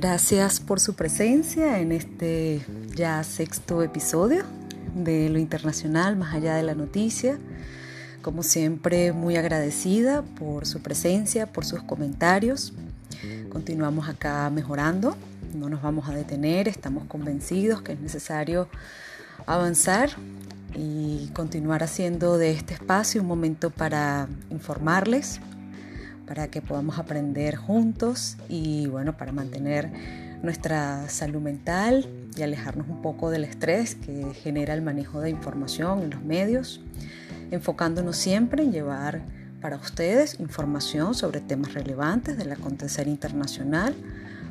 Gracias por su presencia en este ya sexto episodio de Lo Internacional más allá de la noticia. Como siempre, muy agradecida por su presencia, por sus comentarios. Continuamos acá mejorando, no nos vamos a detener, estamos convencidos que es necesario avanzar y continuar haciendo de este espacio un momento para informarles, para que podamos aprender juntos y bueno, para mantener nuestra salud mental y alejarnos un poco del estrés que genera el manejo de información en los medios, enfocándonos siempre en llevar para ustedes información sobre temas relevantes del acontecer internacional,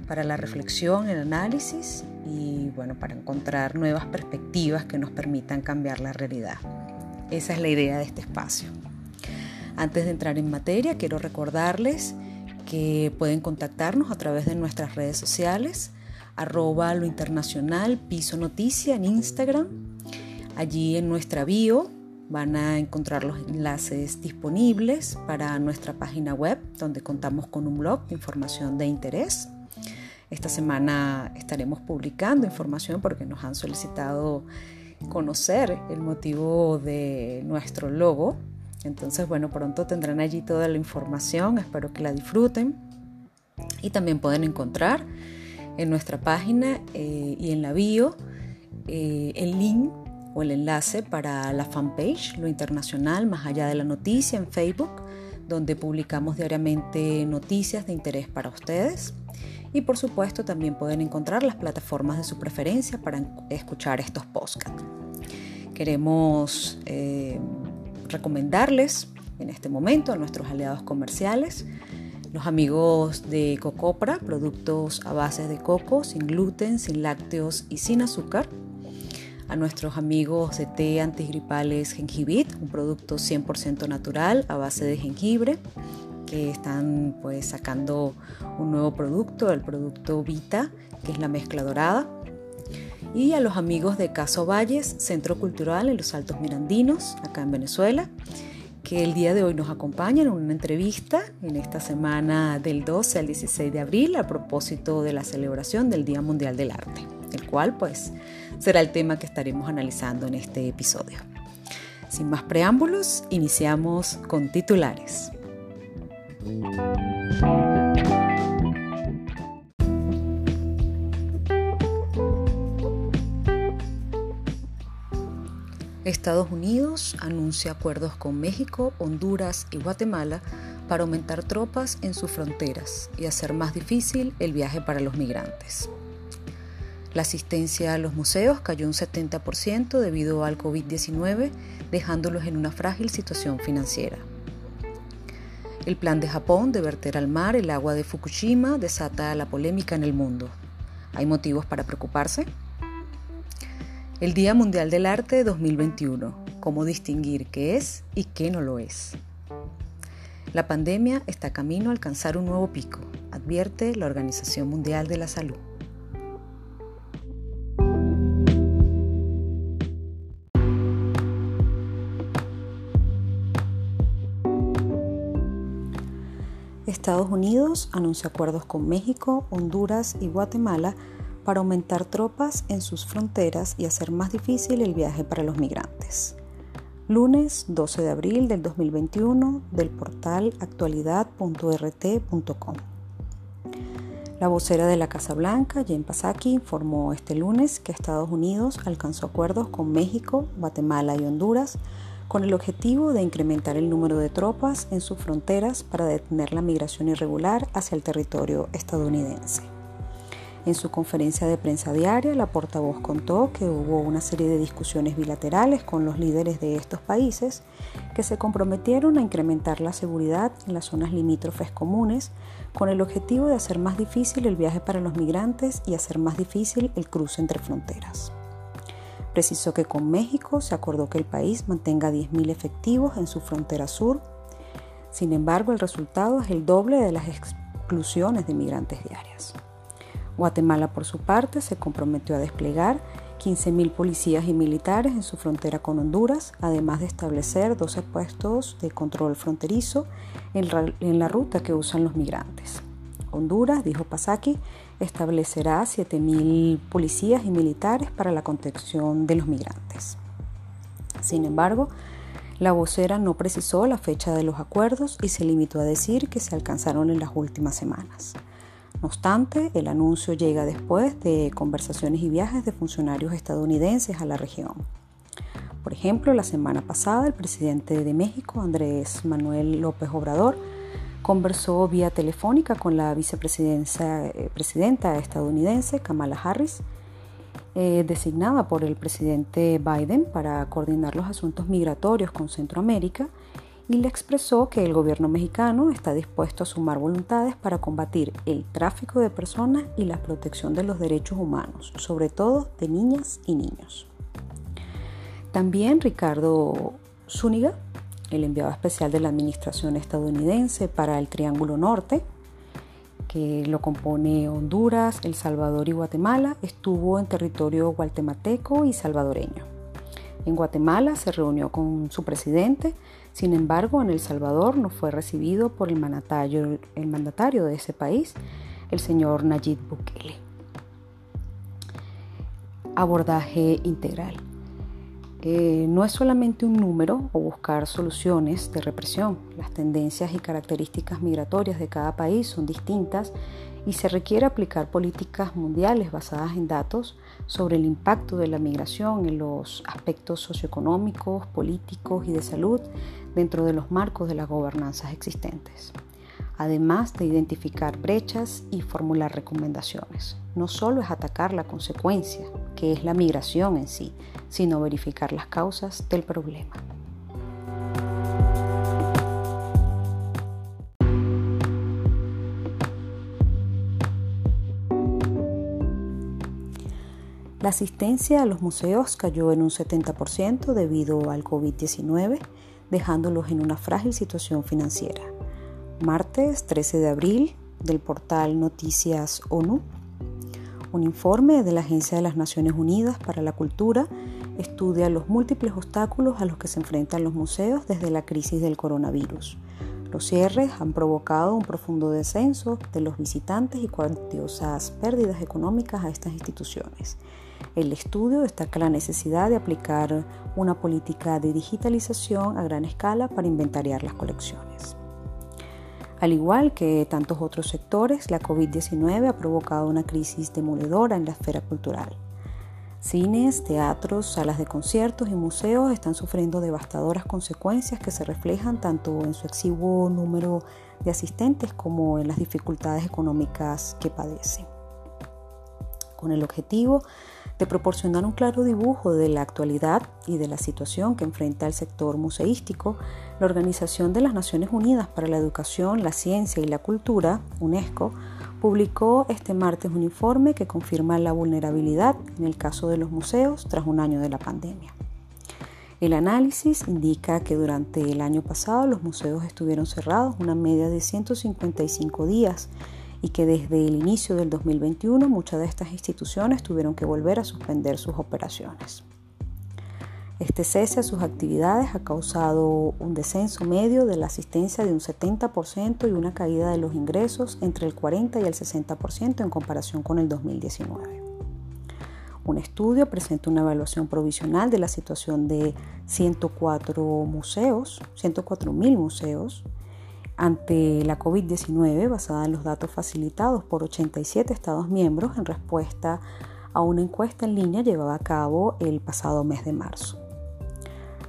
para la reflexión, el análisis y bueno, para encontrar nuevas perspectivas que nos permitan cambiar la realidad. Esa es la idea de este espacio. Antes de entrar en materia, quiero recordarles que pueden contactarnos a través de nuestras redes sociales, arroba lo internacional, piso noticia en Instagram. Allí en nuestra bio van a encontrar los enlaces disponibles para nuestra página web, donde contamos con un blog de información de interés. Esta semana estaremos publicando información porque nos han solicitado conocer el motivo de nuestro logo entonces, bueno, pronto tendrán allí toda la información, espero que la disfruten. Y también pueden encontrar en nuestra página eh, y en la bio eh, el link o el enlace para la fanpage Lo Internacional Más Allá de la Noticia en Facebook, donde publicamos diariamente noticias de interés para ustedes. Y por supuesto también pueden encontrar las plataformas de su preferencia para escuchar estos podcasts. Queremos eh, recomendarles en este momento a nuestros aliados comerciales, los amigos de Cocopra, productos a base de coco, sin gluten, sin lácteos y sin azúcar. A nuestros amigos de té antigripales Gengibit, un producto 100% natural a base de jengibre, que están pues sacando un nuevo producto, el producto Vita, que es la mezcla dorada y a los amigos de Caso Valles, Centro Cultural en los Altos Mirandinos, acá en Venezuela, que el día de hoy nos acompañan en una entrevista en esta semana del 12 al 16 de abril a propósito de la celebración del Día Mundial del Arte, el cual pues será el tema que estaremos analizando en este episodio. Sin más preámbulos, iniciamos con titulares. Estados Unidos anuncia acuerdos con México, Honduras y Guatemala para aumentar tropas en sus fronteras y hacer más difícil el viaje para los migrantes. La asistencia a los museos cayó un 70% debido al COVID-19, dejándolos en una frágil situación financiera. El plan de Japón de verter al mar el agua de Fukushima desata la polémica en el mundo. ¿Hay motivos para preocuparse? El Día Mundial del Arte 2021. Cómo distinguir qué es y qué no lo es. La pandemia está camino a alcanzar un nuevo pico, advierte la Organización Mundial de la Salud. Estados Unidos anuncia acuerdos con México, Honduras y Guatemala para aumentar tropas en sus fronteras y hacer más difícil el viaje para los migrantes. lunes 12 de abril del 2021 del portal actualidad.rt.com. La vocera de la Casa Blanca, Jen Psaki, informó este lunes que Estados Unidos alcanzó acuerdos con México, Guatemala y Honduras con el objetivo de incrementar el número de tropas en sus fronteras para detener la migración irregular hacia el territorio estadounidense. En su conferencia de prensa diaria, la portavoz contó que hubo una serie de discusiones bilaterales con los líderes de estos países que se comprometieron a incrementar la seguridad en las zonas limítrofes comunes con el objetivo de hacer más difícil el viaje para los migrantes y hacer más difícil el cruce entre fronteras. Precisó que con México se acordó que el país mantenga 10.000 efectivos en su frontera sur. Sin embargo, el resultado es el doble de las exclusiones de migrantes diarias. Guatemala, por su parte, se comprometió a desplegar 15.000 policías y militares en su frontera con Honduras, además de establecer 12 puestos de control fronterizo en la ruta que usan los migrantes. Honduras, dijo Pasaki, establecerá 7.000 policías y militares para la contención de los migrantes. Sin embargo, la vocera no precisó la fecha de los acuerdos y se limitó a decir que se alcanzaron en las últimas semanas. No obstante, el anuncio llega después de conversaciones y viajes de funcionarios estadounidenses a la región. Por ejemplo, la semana pasada el presidente de México, Andrés Manuel López Obrador, conversó vía telefónica con la vicepresidenta eh, estadounidense Kamala Harris, eh, designada por el presidente Biden para coordinar los asuntos migratorios con Centroamérica y le expresó que el gobierno mexicano está dispuesto a sumar voluntades para combatir el tráfico de personas y la protección de los derechos humanos, sobre todo de niñas y niños. También Ricardo Zúñiga, el enviado especial de la administración estadounidense para el Triángulo Norte, que lo compone Honduras, El Salvador y Guatemala, estuvo en territorio guatemalteco y salvadoreño. En Guatemala se reunió con su presidente, sin embargo en El Salvador no fue recibido por el mandatario, el mandatario de ese país, el señor Nayib Bukele. Abordaje integral. Eh, no es solamente un número o buscar soluciones de represión. Las tendencias y características migratorias de cada país son distintas y se requiere aplicar políticas mundiales basadas en datos sobre el impacto de la migración en los aspectos socioeconómicos, políticos y de salud dentro de los marcos de las gobernanzas existentes, además de identificar brechas y formular recomendaciones. No solo es atacar la consecuencia, que es la migración en sí, sino verificar las causas del problema. La asistencia a los museos cayó en un 70% debido al COVID-19, dejándolos en una frágil situación financiera. Martes 13 de abril del portal Noticias ONU, un informe de la Agencia de las Naciones Unidas para la Cultura estudia los múltiples obstáculos a los que se enfrentan los museos desde la crisis del coronavirus. Los cierres han provocado un profundo descenso de los visitantes y cuantiosas pérdidas económicas a estas instituciones. El estudio destaca la necesidad de aplicar una política de digitalización a gran escala para inventariar las colecciones. Al igual que tantos otros sectores, la COVID-19 ha provocado una crisis demoledora en la esfera cultural. Cines, teatros, salas de conciertos y museos están sufriendo devastadoras consecuencias que se reflejan tanto en su exiguo número de asistentes como en las dificultades económicas que padecen. Con el objetivo proporcionar un claro dibujo de la actualidad y de la situación que enfrenta el sector museístico, la Organización de las Naciones Unidas para la Educación, la Ciencia y la Cultura, UNESCO, publicó este martes un informe que confirma la vulnerabilidad en el caso de los museos tras un año de la pandemia. El análisis indica que durante el año pasado los museos estuvieron cerrados una media de 155 días y que desde el inicio del 2021 muchas de estas instituciones tuvieron que volver a suspender sus operaciones. Este cese a sus actividades ha causado un descenso medio de la asistencia de un 70% y una caída de los ingresos entre el 40 y el 60% en comparación con el 2019. Un estudio presenta una evaluación provisional de la situación de 104 museos, 104 mil museos, ante la COVID-19 basada en los datos facilitados por 87 Estados miembros en respuesta a una encuesta en línea llevada a cabo el pasado mes de marzo.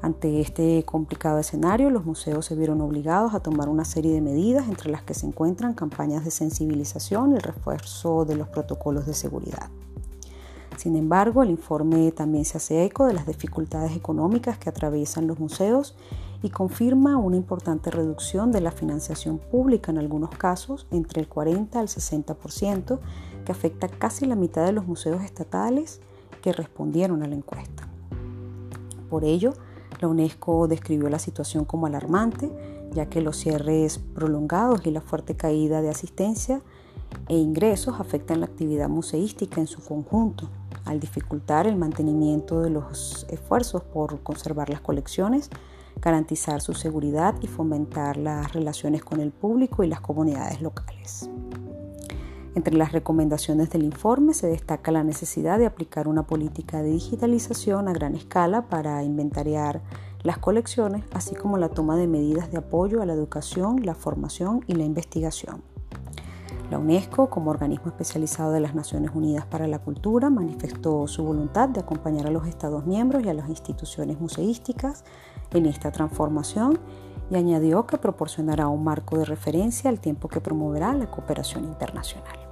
Ante este complicado escenario, los museos se vieron obligados a tomar una serie de medidas entre las que se encuentran campañas de sensibilización y el refuerzo de los protocolos de seguridad. Sin embargo, el informe también se hace eco de las dificultades económicas que atraviesan los museos y confirma una importante reducción de la financiación pública en algunos casos, entre el 40 al 60%, que afecta casi la mitad de los museos estatales que respondieron a la encuesta. Por ello, la UNESCO describió la situación como alarmante, ya que los cierres prolongados y la fuerte caída de asistencia e ingresos afectan la actividad museística en su conjunto, al dificultar el mantenimiento de los esfuerzos por conservar las colecciones, garantizar su seguridad y fomentar las relaciones con el público y las comunidades locales. Entre las recomendaciones del informe se destaca la necesidad de aplicar una política de digitalización a gran escala para inventariar las colecciones, así como la toma de medidas de apoyo a la educación, la formación y la investigación. La UNESCO, como organismo especializado de las Naciones Unidas para la Cultura, manifestó su voluntad de acompañar a los Estados miembros y a las instituciones museísticas en esta transformación y añadió que proporcionará un marco de referencia al tiempo que promoverá la cooperación internacional.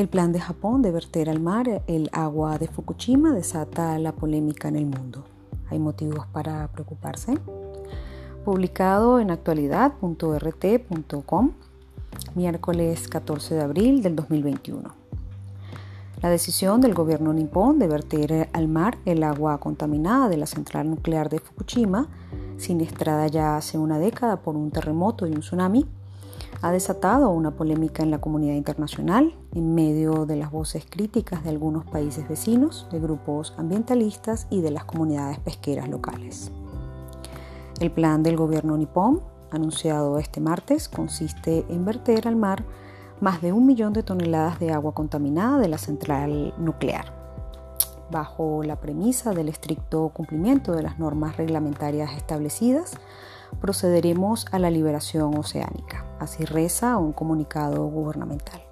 El plan de Japón de verter al mar el agua de Fukushima desata la polémica en el mundo. ¿Hay motivos para preocuparse? Publicado en actualidad.rt.com, miércoles 14 de abril del 2021. La decisión del gobierno nipón de verter al mar el agua contaminada de la central nuclear de Fukushima, siniestrada ya hace una década por un terremoto y un tsunami, ha desatado una polémica en la comunidad internacional en medio de las voces críticas de algunos países vecinos, de grupos ambientalistas y de las comunidades pesqueras locales. El plan del gobierno nipón, anunciado este martes, consiste en verter al mar más de un millón de toneladas de agua contaminada de la central nuclear, bajo la premisa del estricto cumplimiento de las normas reglamentarias establecidas procederemos a la liberación oceánica. Así reza un comunicado gubernamental.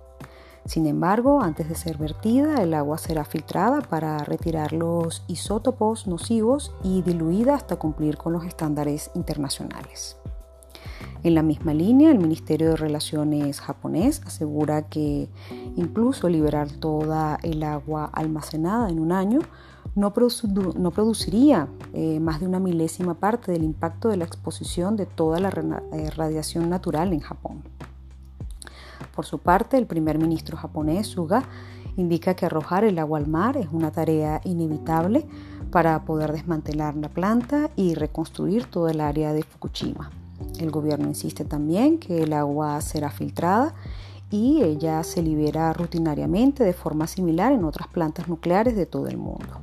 Sin embargo, antes de ser vertida, el agua será filtrada para retirar los isótopos nocivos y diluida hasta cumplir con los estándares internacionales. En la misma línea, el Ministerio de Relaciones japonés asegura que incluso liberar toda el agua almacenada en un año no, produciría eh, más de una milésima parte del impacto de la exposición de toda la eh, radiación natural en Japón. Por su parte, el primer ministro japonés, Suga, indica que arrojar el agua al mar es una tarea inevitable para poder desmantelar la planta y reconstruir todo el área de Fukushima. El gobierno insiste también que el agua será filtrada y ella se libera rutinariamente de forma similar en otras plantas nucleares de todo el mundo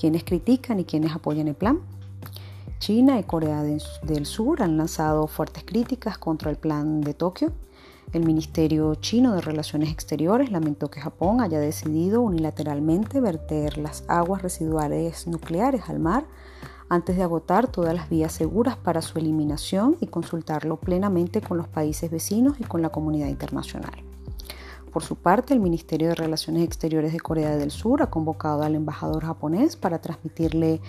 quienes critican y quienes apoyan el plan. China y Corea del Sur han lanzado fuertes críticas contra el plan de Tokio. El Ministerio chino de Relaciones Exteriores lamentó que Japón haya decidido unilateralmente verter las aguas residuales nucleares al mar antes de agotar todas las vías seguras para su eliminación y consultarlo plenamente con los países vecinos y con la comunidad internacional. Por su parte, el Ministerio de Relaciones Exteriores de Corea del Sur ha convocado al embajador japonés para transmitirle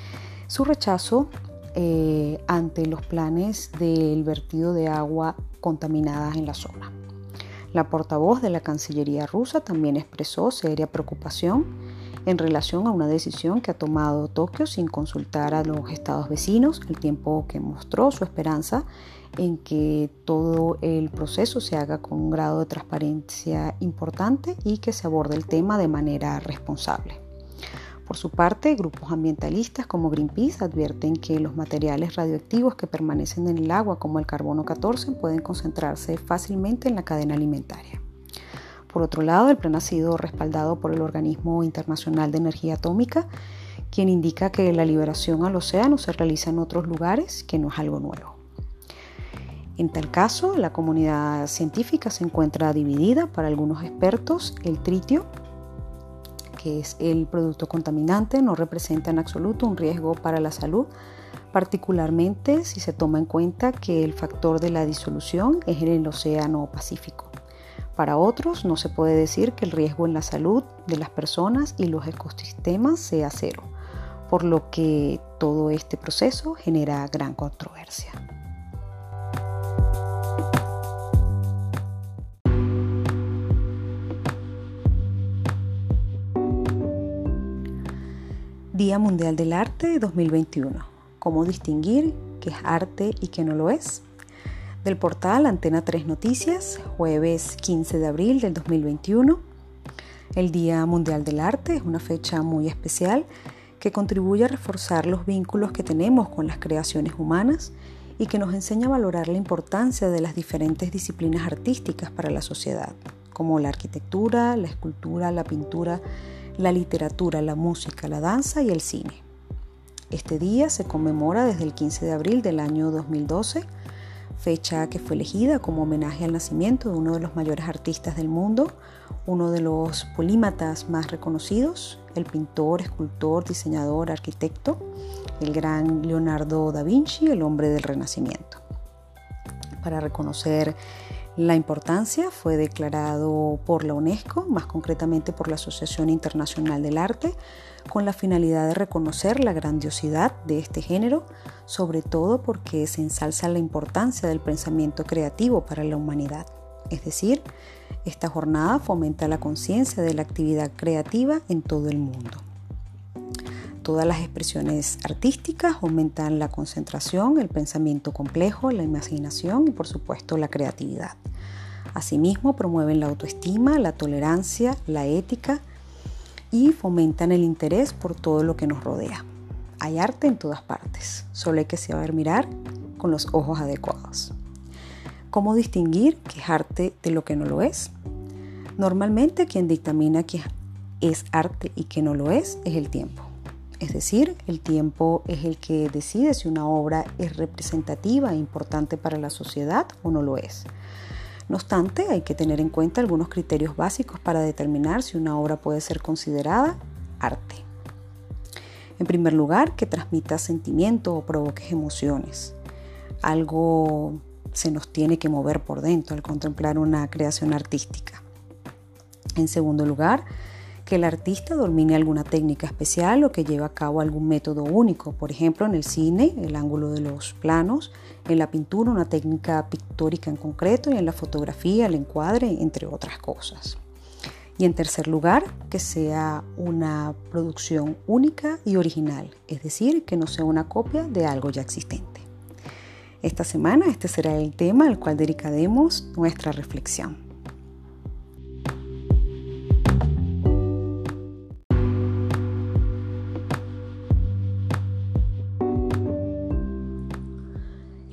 su rechazo eh, ante los planes del vertido de agua contaminada en la zona. La portavoz de la Cancillería rusa también expresó seria preocupación en relación a una decisión que ha tomado Tokio sin consultar a los estados vecinos, al tiempo que mostró su esperanza en que todo el proceso se haga con un grado de transparencia importante y que se aborde el tema de manera responsable. Por su parte, grupos ambientalistas como Greenpeace advierten que los materiales radioactivos que permanecen en el agua, como el carbono 14, pueden concentrarse fácilmente en la cadena alimentaria. Por otro lado, el plan ha sido respaldado por el Organismo Internacional de Energía Atómica, quien indica que la liberación al océano se realiza en otros lugares, que no es algo nuevo. En tal caso, la comunidad científica se encuentra dividida. Para algunos expertos, el tritio, que es el producto contaminante, no representa en absoluto un riesgo para la salud, particularmente si se toma en cuenta que el factor de la disolución es en el Océano Pacífico. Para otros, no se puede decir que el riesgo en la salud de las personas y los ecosistemas sea cero, por lo que todo este proceso genera gran controversia. Día Mundial del Arte 2021. ¿Cómo distinguir qué es arte y qué no lo es? Del portal Antena 3 Noticias, jueves 15 de abril del 2021. El Día Mundial del Arte es una fecha muy especial que contribuye a reforzar los vínculos que tenemos con las creaciones humanas y que nos enseña a valorar la importancia de las diferentes disciplinas artísticas para la sociedad, como la arquitectura, la escultura, la pintura, la literatura, la música, la danza y el cine. Este día se conmemora desde el 15 de abril del año 2012, fecha que fue elegida como homenaje al nacimiento de uno de los mayores artistas del mundo, uno de los polímatas más reconocidos, el pintor, escultor, diseñador, arquitecto, el gran Leonardo da Vinci, el hombre del Renacimiento. Para reconocer la importancia fue declarado por la UNESCO, más concretamente por la Asociación Internacional del Arte, con la finalidad de reconocer la grandiosidad de este género, sobre todo porque se ensalza la importancia del pensamiento creativo para la humanidad. Es decir, esta jornada fomenta la conciencia de la actividad creativa en todo el mundo. Todas las expresiones artísticas aumentan la concentración, el pensamiento complejo, la imaginación y por supuesto la creatividad. Asimismo, promueven la autoestima, la tolerancia, la ética y fomentan el interés por todo lo que nos rodea. Hay arte en todas partes, solo hay que saber mirar con los ojos adecuados. ¿Cómo distinguir qué es arte de lo que no lo es? Normalmente quien dictamina qué es arte y qué no lo es es el tiempo. Es decir, el tiempo es el que decide si una obra es representativa e importante para la sociedad o no lo es. No obstante, hay que tener en cuenta algunos criterios básicos para determinar si una obra puede ser considerada arte. En primer lugar, que transmita sentimiento o provoque emociones. Algo se nos tiene que mover por dentro al contemplar una creación artística. En segundo lugar, que el artista domine alguna técnica especial o que lleve a cabo algún método único, por ejemplo en el cine, el ángulo de los planos, en la pintura una técnica pictórica en concreto y en la fotografía el encuadre, entre otras cosas. Y en tercer lugar, que sea una producción única y original, es decir, que no sea una copia de algo ya existente. Esta semana este será el tema al cual dedicaremos nuestra reflexión.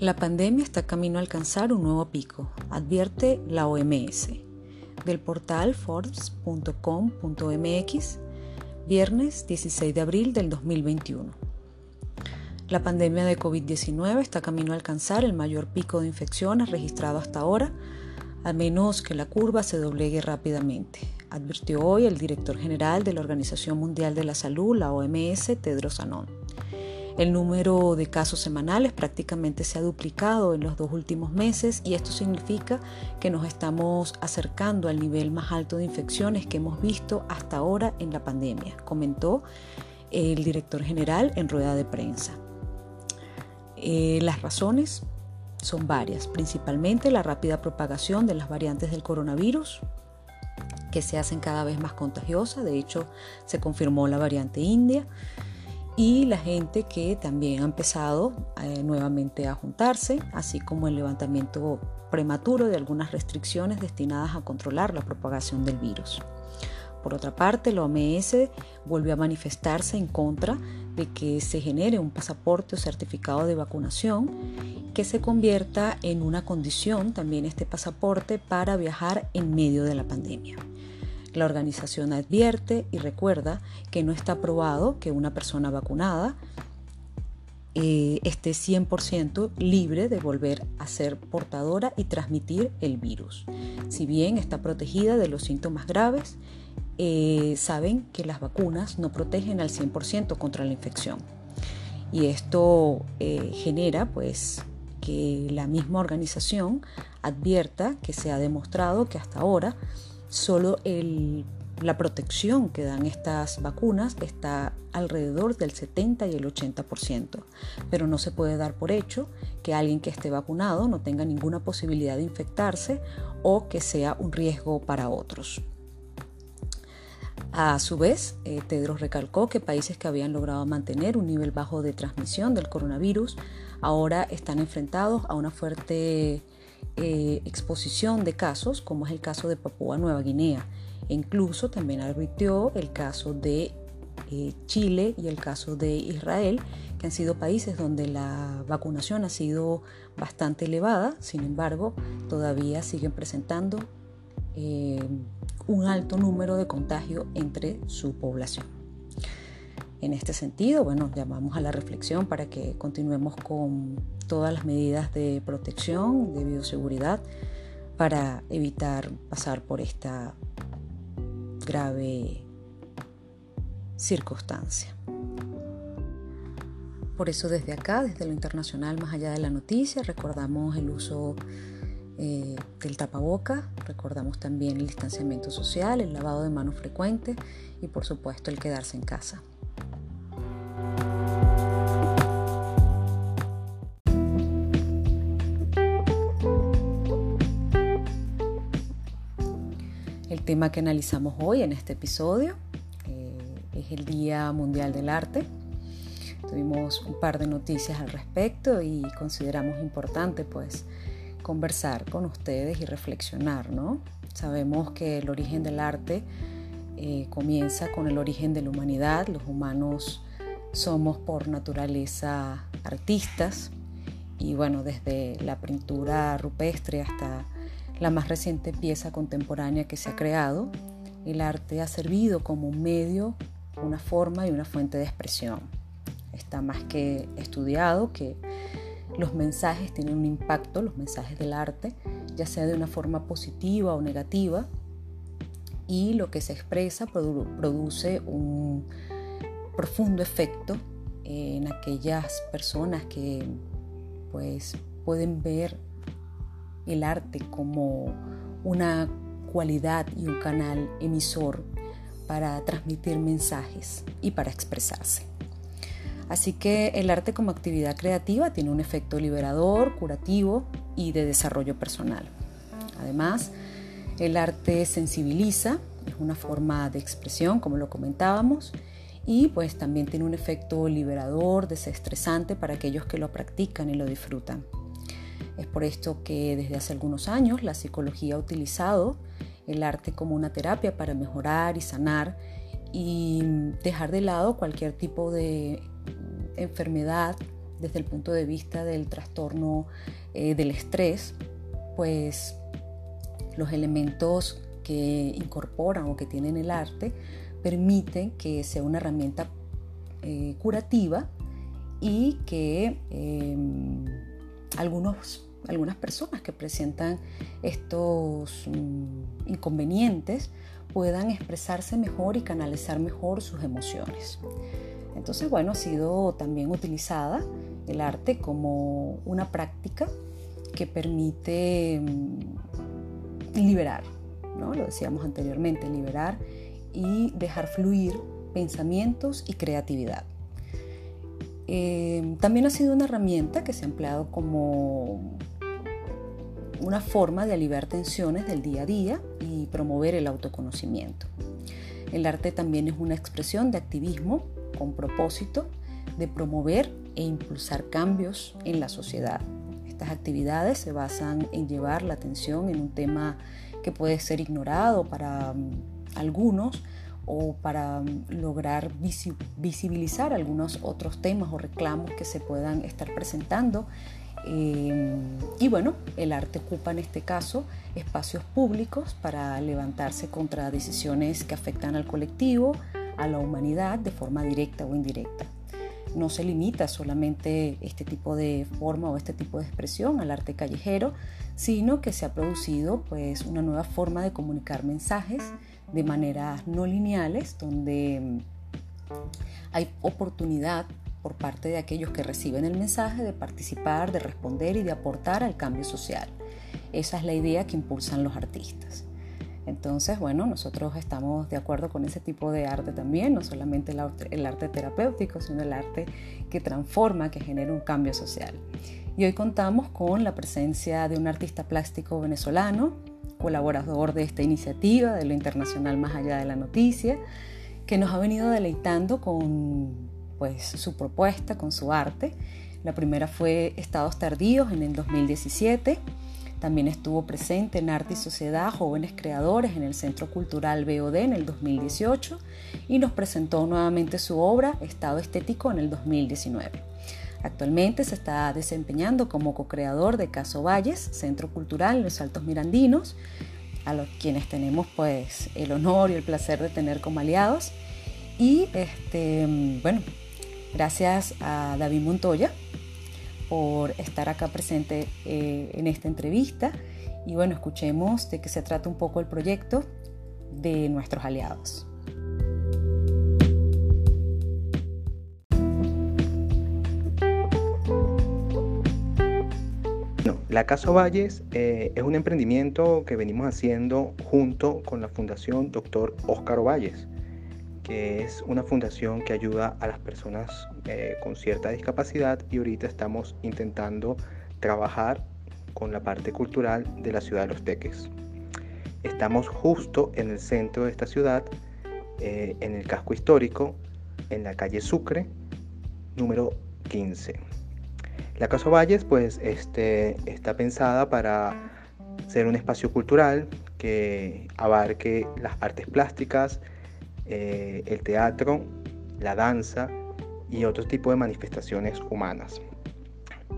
La pandemia está camino a alcanzar un nuevo pico, advierte la OMS. Del portal forbes.com.mx, viernes 16 de abril del 2021. La pandemia de COVID-19 está camino a alcanzar el mayor pico de infecciones registrado hasta ahora, a menos que la curva se doblegue rápidamente, advirtió hoy el director general de la Organización Mundial de la Salud, la OMS, Tedros Adhanom. El número de casos semanales prácticamente se ha duplicado en los dos últimos meses y esto significa que nos estamos acercando al nivel más alto de infecciones que hemos visto hasta ahora en la pandemia, comentó el director general en rueda de prensa. Eh, las razones son varias, principalmente la rápida propagación de las variantes del coronavirus, que se hacen cada vez más contagiosas. De hecho, se confirmó la variante india y la gente que también ha empezado eh, nuevamente a juntarse, así como el levantamiento prematuro de algunas restricciones destinadas a controlar la propagación del virus. Por otra parte, la OMS volvió a manifestarse en contra de que se genere un pasaporte o certificado de vacunación que se convierta en una condición también este pasaporte para viajar en medio de la pandemia. La organización advierte y recuerda que no está probado que una persona vacunada eh, esté 100% libre de volver a ser portadora y transmitir el virus. Si bien está protegida de los síntomas graves, eh, saben que las vacunas no protegen al 100% contra la infección. Y esto eh, genera pues que la misma organización advierta que se ha demostrado que hasta ahora solo la protección que dan estas vacunas está alrededor del 70 y el 80%, pero no se puede dar por hecho que alguien que esté vacunado no tenga ninguna posibilidad de infectarse o que sea un riesgo para otros. A su vez, eh, Tedros recalcó que países que habían logrado mantener un nivel bajo de transmisión del coronavirus ahora están enfrentados a una fuerte eh, exposición de casos, como es el caso de Papúa Nueva Guinea, incluso también advirtió el caso de eh, Chile y el caso de Israel, que han sido países donde la vacunación ha sido bastante elevada, sin embargo, todavía siguen presentando eh, un alto número de contagio entre su población. En este sentido, bueno, llamamos a la reflexión para que continuemos con todas las medidas de protección, de bioseguridad, para evitar pasar por esta grave circunstancia. Por eso desde acá, desde lo internacional, más allá de la noticia, recordamos el uso eh, del tapaboca, recordamos también el distanciamiento social, el lavado de manos frecuente y por supuesto el quedarse en casa. Tema que analizamos hoy en este episodio eh, es el Día Mundial del Arte. Tuvimos un par de noticias al respecto y consideramos importante pues conversar con ustedes y reflexionar, ¿no? Sabemos que el origen del arte eh, comienza con el origen de la humanidad. Los humanos somos por naturaleza artistas y bueno, desde la pintura rupestre hasta la más reciente pieza contemporánea que se ha creado, el arte ha servido como un medio, una forma y una fuente de expresión. Está más que estudiado que los mensajes tienen un impacto, los mensajes del arte, ya sea de una forma positiva o negativa, y lo que se expresa produce un profundo efecto en aquellas personas que pues pueden ver el arte como una cualidad y un canal emisor para transmitir mensajes y para expresarse. Así que el arte como actividad creativa tiene un efecto liberador, curativo y de desarrollo personal. Además, el arte sensibiliza, es una forma de expresión, como lo comentábamos, y pues también tiene un efecto liberador, desestresante para aquellos que lo practican y lo disfrutan. Es por esto que desde hace algunos años la psicología ha utilizado el arte como una terapia para mejorar y sanar y dejar de lado cualquier tipo de enfermedad desde el punto de vista del trastorno eh, del estrés, pues los elementos que incorporan o que tienen el arte permiten que sea una herramienta eh, curativa y que em, algunos algunas personas que presentan estos mm, inconvenientes puedan expresarse mejor y canalizar mejor sus emociones. Entonces, bueno, ha sido también utilizada el arte como una práctica que permite mm, liberar, ¿no? Lo decíamos anteriormente, liberar y dejar fluir pensamientos y creatividad. Eh, también ha sido una herramienta que se ha empleado como una forma de aliviar tensiones del día a día y promover el autoconocimiento. El arte también es una expresión de activismo con propósito de promover e impulsar cambios en la sociedad. Estas actividades se basan en llevar la atención en un tema que puede ser ignorado para mm, algunos o para mm, lograr visibilizar algunos otros temas o reclamos que se puedan estar presentando Eh, y bueno, el arte ocupa en este caso espacios públicos para levantarse contra decisiones que afectan al colectivo, a la humanidad de forma directa o indirecta. No se limita solamente este tipo de forma o este tipo de expresión al arte callejero, sino que se ha producido pues una nueva forma de comunicar mensajes de maneras no lineales donde hay oportunidad por parte de aquellos que reciben el mensaje de participar, de responder y de aportar al cambio social. Esa es la idea que impulsan los artistas. Entonces, bueno, nosotros estamos de acuerdo con ese tipo de arte también, no solamente el arte, terapéutico, sino el arte que transforma, que genera un cambio social. Y hoy contamos con la presencia de un artista plástico venezolano, colaborador de esta iniciativa de lo internacional más allá de la noticia, que nos ha venido deleitando con pues, su propuesta, con su arte. La primera fue Estados Tardíos en el 2017 también estuvo presente en Arte y Sociedad Jóvenes Creadores en el Centro Cultural BOD en el 2018 y nos presentó nuevamente su obra Estado Estético en el 2019. Actualmente se está desempeñando como co-creador de Caso Valles, Centro Cultural los Altos Mirandinos, a los quienes tenemos pues el honor y el placer de tener como aliados. Y este, bueno, gracias a David Montoya, por estar acá presente eh, en esta entrevista y bueno, escuchemos de qué se trata un poco el proyecto de nuestros aliados. La Casa Valles eh, es un emprendimiento que venimos haciendo junto con la Fundación Dr. Óscar Valles es una fundación que ayuda a las personas eh, con cierta discapacidad y ahorita estamos intentando trabajar con la parte cultural de la ciudad de Los Teques. Estamos justo en el centro de esta ciudad, eh, en el casco histórico, en la calle Sucre, número 15. La Casa Valles pues este, está pensada para ser un espacio cultural que abarque las artes plásticas, eh, el teatro, la danza y otro tipo de manifestaciones humanas.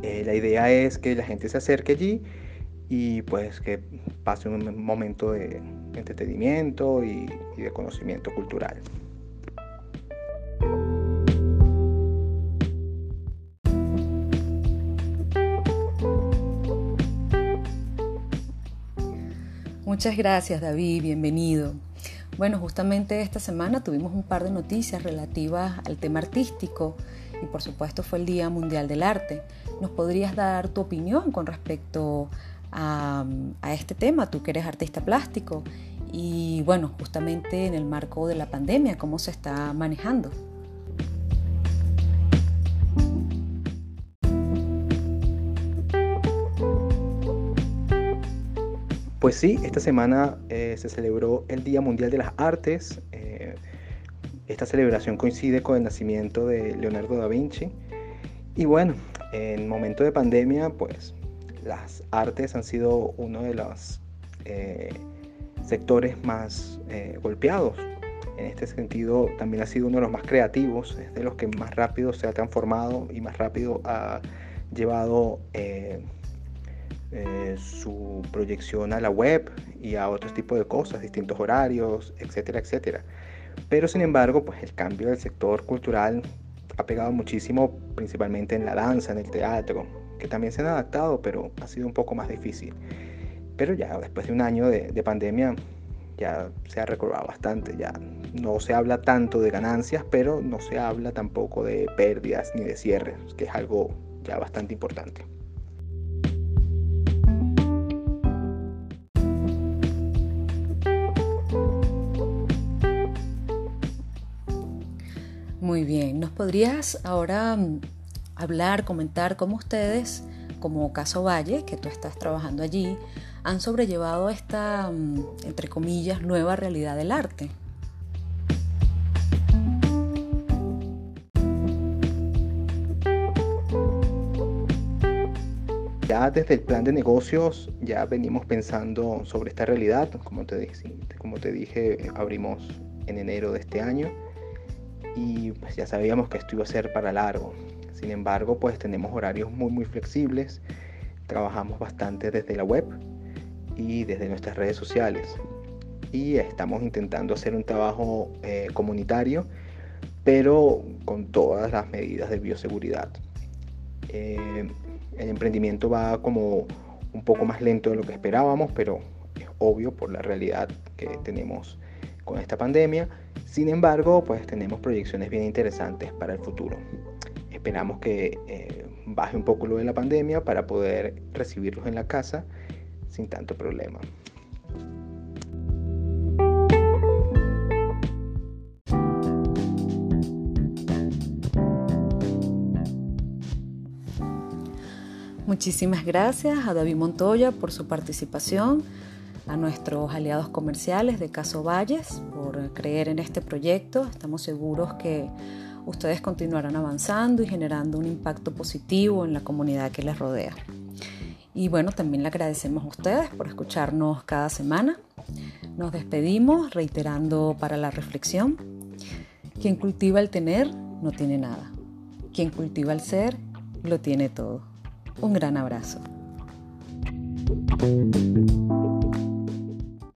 Eh, la idea es que la gente se acerque allí y pues que pase un momento de entretenimiento y de conocimiento cultural. Muchas gracias David, bienvenido. Bueno, justamente esta semana tuvimos un par de noticias relativas al tema artístico y por supuesto fue el Día Mundial del Arte. ¿Nos podrías dar tu opinión con respecto a, este tema, tú que eres artista plástico? Y bueno, justamente en el marco de la pandemia, ¿cómo se está manejando? Pues sí, esta semana eh, se celebró el Día Mundial de las Artes. Eh, esta celebración coincide con el nacimiento de Leonardo da Vinci. Y bueno, en momento de pandemia, pues las artes han sido uno de los eh, sectores más golpeados. En este sentido, también ha sido uno de los más creativos, es de los que más rápido se ha transformado y más rápido ha llevado eh, su proyección a la web y a otros tipos de cosas, distintos horarios, etcétera, etcétera. Pero sin embargo, pues el cambio del sector cultural ha pegado muchísimo, principalmente en la danza, en el teatro, que también se han adaptado, pero ha sido un poco más difícil. Pero ya después de un año de, de pandemia, ya se ha recobrado bastante, ya no se habla tanto de ganancias, pero no se habla tampoco de pérdidas ni de cierres, que es algo ya bastante importante. Muy bien, ¿nos podrías ahora mm, hablar, comentar cómo ustedes, como Caso Valle, que tú estás trabajando allí, han sobrellevado esta, mm, entre comillas, nueva realidad del arte? Ya desde el plan de negocios ya venimos pensando sobre esta realidad. Como te, como te dije, abrimos en enero de este año y pues ya sabíamos que esto iba a ser para largo. Sin embargo, pues tenemos horarios muy muy flexibles, trabajamos bastante desde la web y desde nuestras redes sociales y estamos intentando hacer un trabajo eh, comunitario, pero con todas las medidas de bioseguridad. Eh, el emprendimiento va como un poco más lento de lo que esperábamos, pero es obvio por la realidad que tenemos con esta pandemia. Sin embargo, pues tenemos proyecciones bien interesantes para el futuro. Esperamos que eh, baje un poco lo de la pandemia para poder recibirlos en la casa sin tanto problema. Muchísimas gracias a David Montoya por su participación, a nuestros aliados comerciales de Caso Valles por creer en este proyecto. Estamos seguros que ustedes continuarán avanzando y generando un impacto positivo en la comunidad que les rodea. Y bueno, también le agradecemos a ustedes por escucharnos cada semana. Nos despedimos reiterando para la reflexión, quien cultiva el tener no tiene nada. Quien cultiva el ser lo tiene todo. Un gran abrazo.